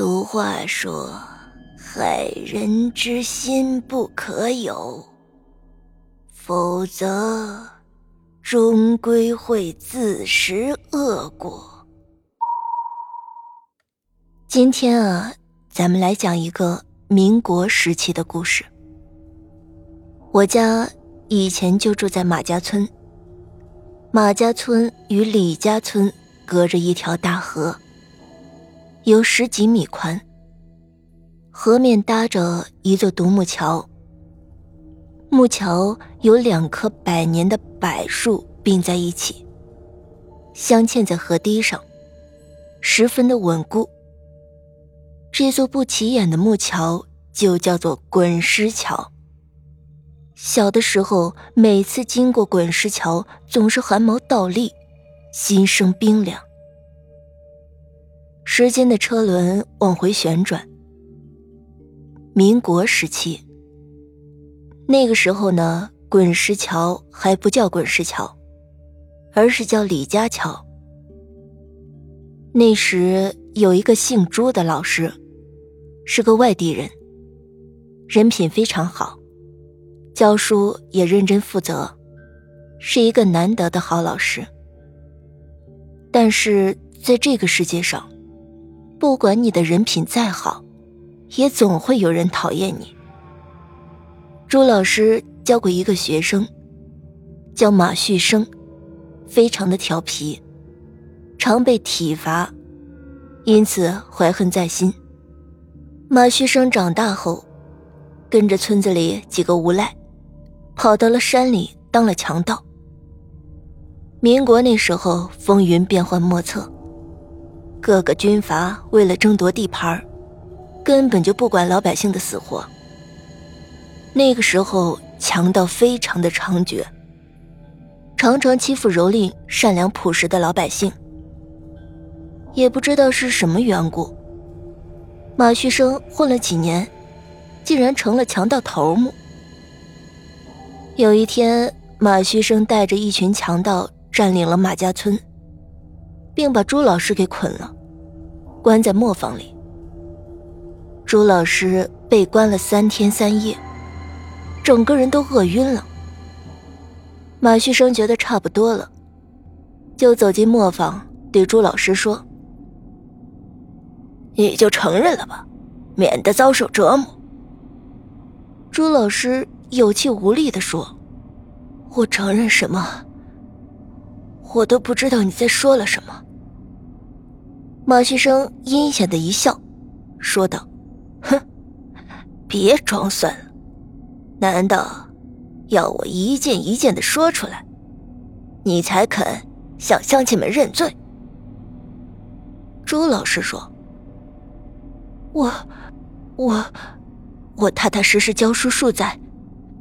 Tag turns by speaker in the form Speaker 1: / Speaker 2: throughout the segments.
Speaker 1: 俗话说：“害人之心不可有，否则终归会自食恶果。”今天啊，咱们来讲一个民国时期的故事。我家以前就住在马家村，马家村与李家村隔着一条大河。有十几米宽，河面搭着一座独木桥。木桥有两棵百年的柏树并在一起，镶嵌在河堤上，十分的稳固。这座不起眼的木桥就叫做滚石桥。小的时候，每次经过滚石桥，总是汗毛倒立，心生冰凉。时间的车轮往回旋转。民国时期，那个时候呢，滚石桥还不叫滚石桥，而是叫李家桥。那时有一个姓朱的老师，是个外地人，人品非常好，教书也认真负责，是一个难得的好老师。但是在这个世界上，不管你的人品再好，也总会有人讨厌你。朱老师教过一个学生，叫马旭生，非常的调皮，常被体罚，因此怀恨在心。马旭生长大后，跟着村子里几个无赖，跑到了山里当了强盗。民国那时候风云变幻莫测。各个军阀为了争夺地盘根本就不管老百姓的死活。那个时候，强盗非常的猖獗，常常欺负蹂躏善良朴实的老百姓。也不知道是什么缘故，马旭生混了几年，竟然成了强盗头目。有一天，马旭生带着一群强盗占领了马家村。并把朱老师给捆了，关在磨坊里。朱老师被关了三天三夜，整个人都饿晕了。马旭生觉得差不多了，就走进磨坊，对朱老师说：“你就承认了吧，免得遭受折磨。”朱老师有气无力地说：“我承认什么？”我都不知道你在说了什么。马旭生阴险的一笑，说道：“哼，别装蒜了，难道要我一件一件的说出来，你才肯向乡亲们认罪？”朱老师说：“我，我，我踏踏实实教书数载，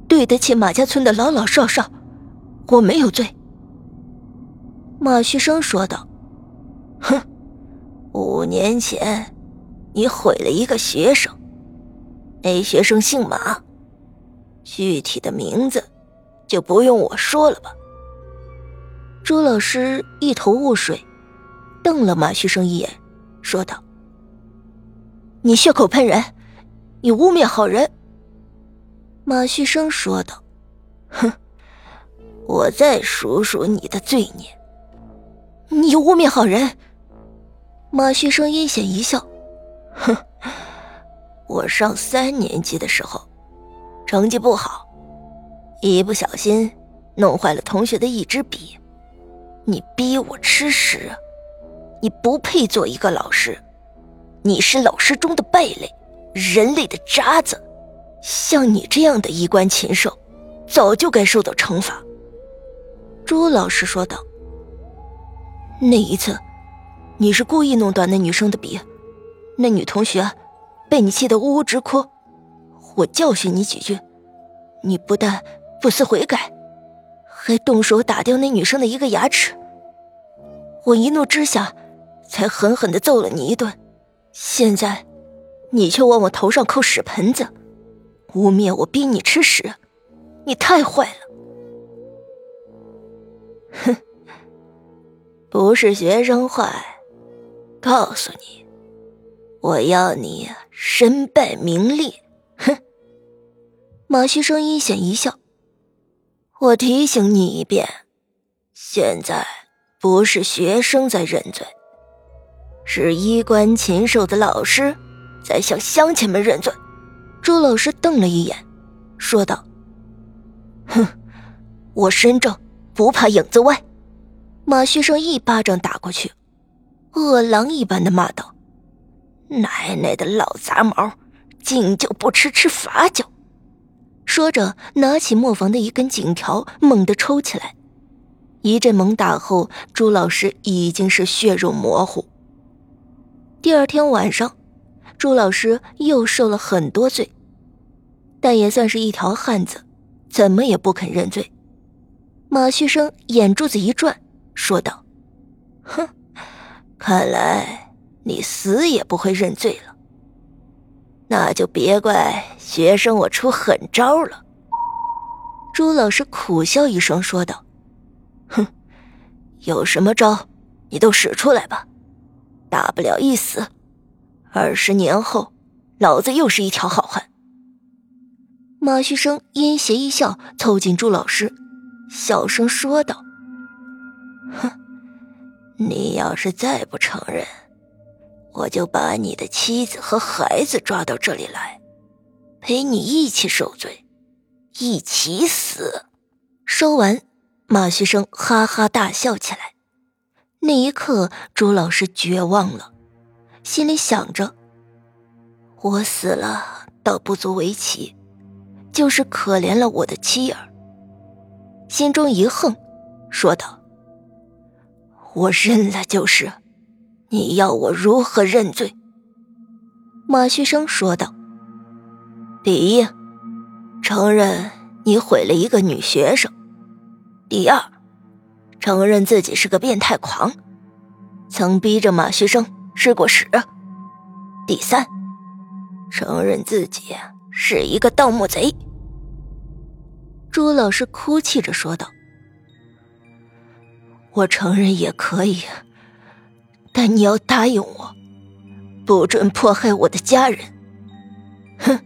Speaker 1: 对得起马家村的老老少少，我没有罪。”马旭生说道：“，五年前，你毁了一个学生，那学生姓马，具体的名字就不用我说了吧。”朱老师一头雾水，瞪了马旭生一眼，说道：“你血口喷人，你污蔑好人。”马旭生说道：“哼，我再数数你的罪孽。”你污蔑好人！马旭生阴险一笑，哼，我上三年级的时候，成绩不好，一不小心弄坏了同学的一支笔，你逼我吃屎，你不配做一个老师，你是老师中的败类，人类的渣子，像你这样的衣冠禽兽，早就该受到惩罚。朱老师说道。那一次，你是故意弄断那女生的笔，那女同学被你气得呜呜直哭，我教训你几句，你不但不思悔改，还动手打掉那女生的一个牙齿。我一怒之下，才狠狠的揍了你一顿。现在，你却往我头上扣屎盆子，污蔑我逼你吃屎，你太坏了。哼。不是学生坏，告诉你，我要你身败名裂！哼！马旭生阴险一笑。我提醒你一遍，现在不是学生在认罪，是衣冠禽兽的老师在向乡亲们认罪。朱老师瞪了一眼，说道：“哼，我身正不怕影子歪。”马旭生一巴掌打过去，饿狼一般的骂道：“奶奶的老杂毛，敬酒不吃吃罚酒！”说着，拿起磨坊的一根警条，猛地抽起来。一阵猛打后，朱老师已经是血肉模糊。第二天晚上，朱老师又受了很多罪，但也算是一条汉子，怎么也不肯认罪。马旭生眼珠子一转，说道：“哼，看来你死也不会认罪了。”那就别怪学生我出狠招了。朱老师苦笑一声说道：“哼，有什么招，你都使出来吧，大不了一死。二十年后，老子又是一条好汉。”马旭生阴邪一笑，凑近朱老师，小声说道：“哼，你要是再不承认……”我就把你的妻子和孩子抓到这里来，陪你一起受罪，一起死。说完，马旭生哈哈大笑起来。那一刻，朱老师绝望了，心里想着：我死了倒不足为奇，就是可怜了我的妻儿。心中一横，说道：“我认了就是。”你要我如何认罪？马旭生说道：“第一，承认你毁了一个女学生；第二，承认自己是个变态狂，曾逼着马旭生吃过屎；第三，承认自己是一个盗墓贼。”朱老师哭泣着说道：“我承认也可以。”但你要答应我，不准迫害我的家人。哼，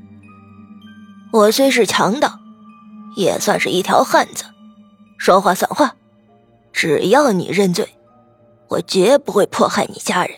Speaker 1: 我虽是强盗，也算是一条汉子，说话算话。只要你认罪，我绝不会迫害你家人。